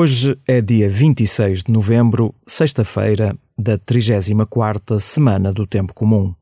Hoje é dia 26 de novembro, sexta-feira da 34ª semana do Tempo Comum.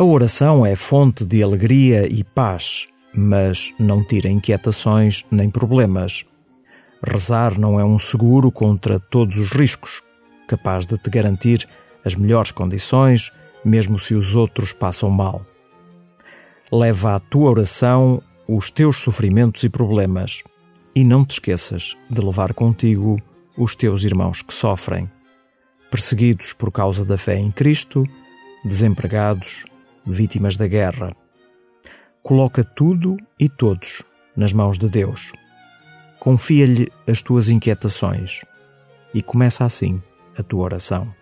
A oração é fonte de alegria e paz, mas não tira inquietações nem problemas. Rezar não é um seguro contra todos os riscos, capaz de te garantir as melhores condições, mesmo se os outros passam mal. Leva à tua oração os teus sofrimentos e problemas e não te esqueças de levar contigo os teus irmãos que sofrem, perseguidos por causa da fé em Cristo, desempregados, vítimas da guerra. Coloca tudo e todos nas mãos de Deus. Confia-lhe as tuas inquietações e começa assim a tua oração.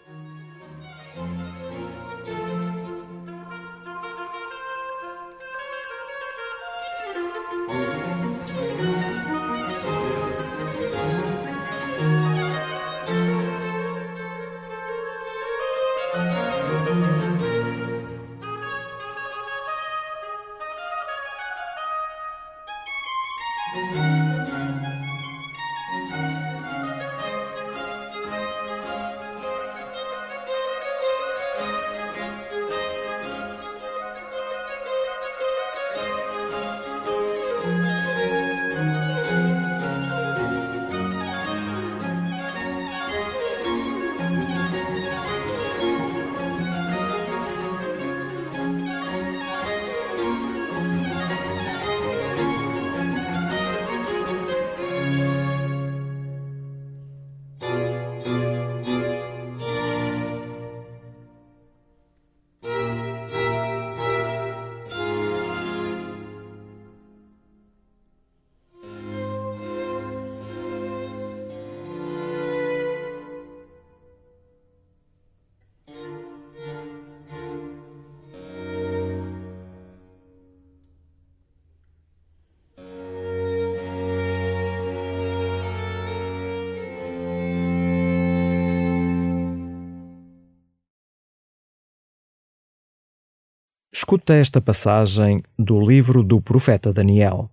Escuta esta passagem do livro do profeta Daniel.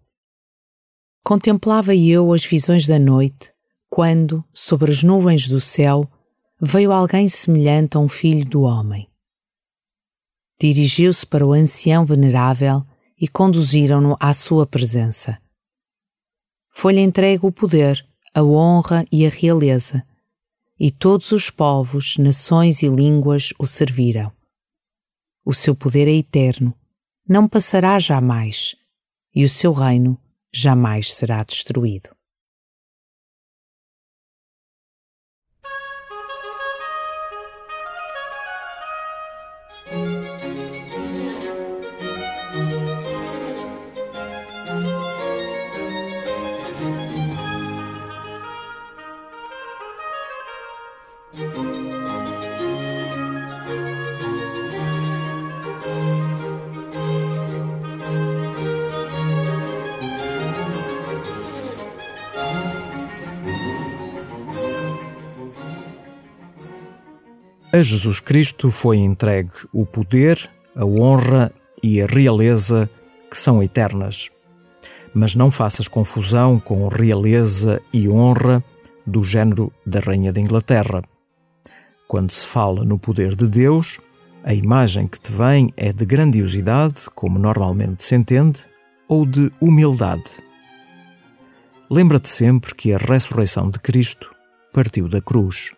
Contemplava eu as visões da noite, quando, sobre as nuvens do céu, veio alguém semelhante a um filho do homem. Dirigiu-se para o ancião venerável e conduziram-no à sua presença. Foi-lhe entregue o poder, a honra e a realeza, e todos os povos, nações e línguas o serviram. O seu poder é eterno, não passará jamais, e o seu reino jamais será destruído. A Jesus Cristo foi entregue o poder, a honra e a realeza que são eternas. Mas não faças confusão com realeza e honra do género da Rainha da Inglaterra. Quando se fala no poder de Deus, a imagem que te vem é de grandiosidade, como normalmente se entende, ou de humildade. Lembra-te sempre que a ressurreição de Cristo partiu da cruz.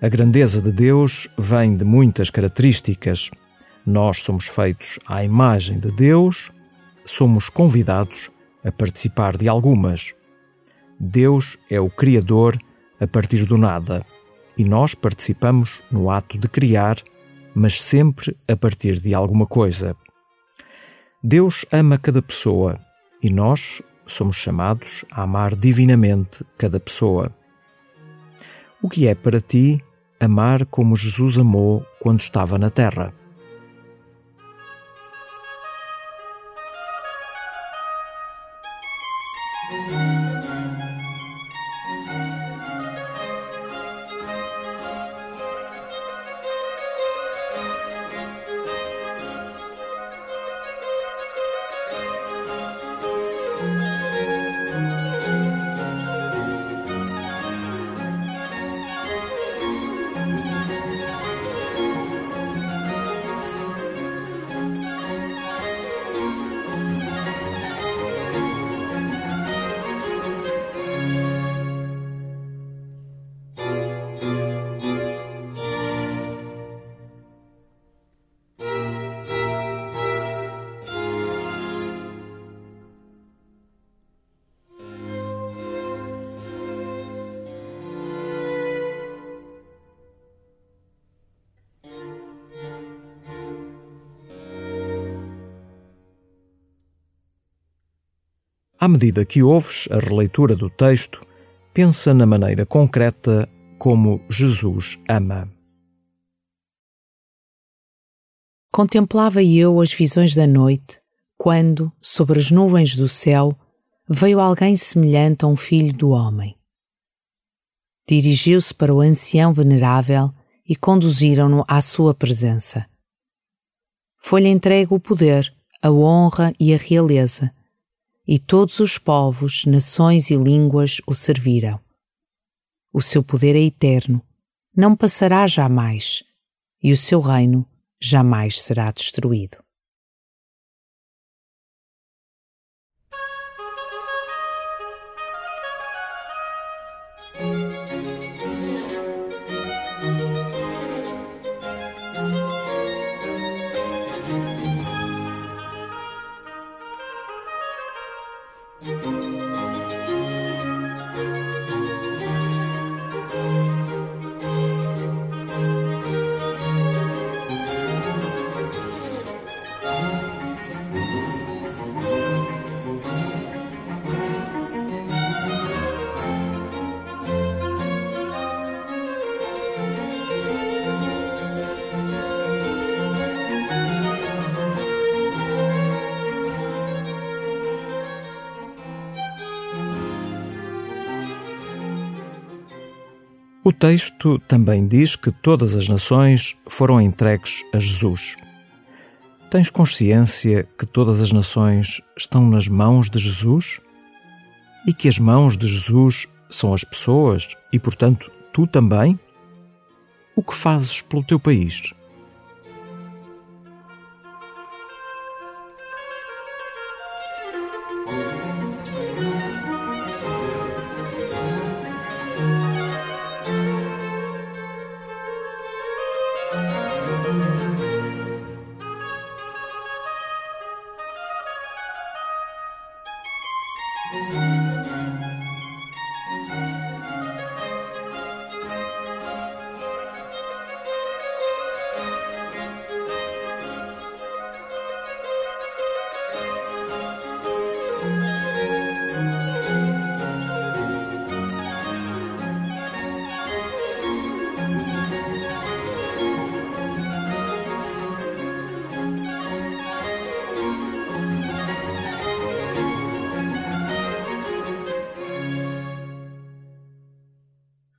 A grandeza de Deus vem de muitas características. Nós somos feitos à imagem de Deus, somos convidados a participar de algumas. Deus é o Criador a partir do nada e nós participamos no ato de criar, mas sempre a partir de alguma coisa. Deus ama cada pessoa e nós somos chamados a amar divinamente cada pessoa. O que é para ti amar como Jesus amou quando estava na terra. À medida que ouves a releitura do texto, pensa na maneira concreta como Jesus ama. Contemplava eu as visões da noite, quando, sobre as nuvens do céu, veio alguém semelhante a um filho do homem. Dirigiu-se para o ancião venerável e conduziram-no à sua presença. Foi-lhe entregue o poder, a honra e a realeza e todos os povos, nações e línguas o serviram. O seu poder é eterno, não passará jamais, e o seu reino jamais será destruído. O texto também diz que todas as nações foram entregues a Jesus. Tens consciência que todas as nações estão nas mãos de Jesus? E que as mãos de Jesus são as pessoas e, portanto, tu também? O que fazes pelo teu país?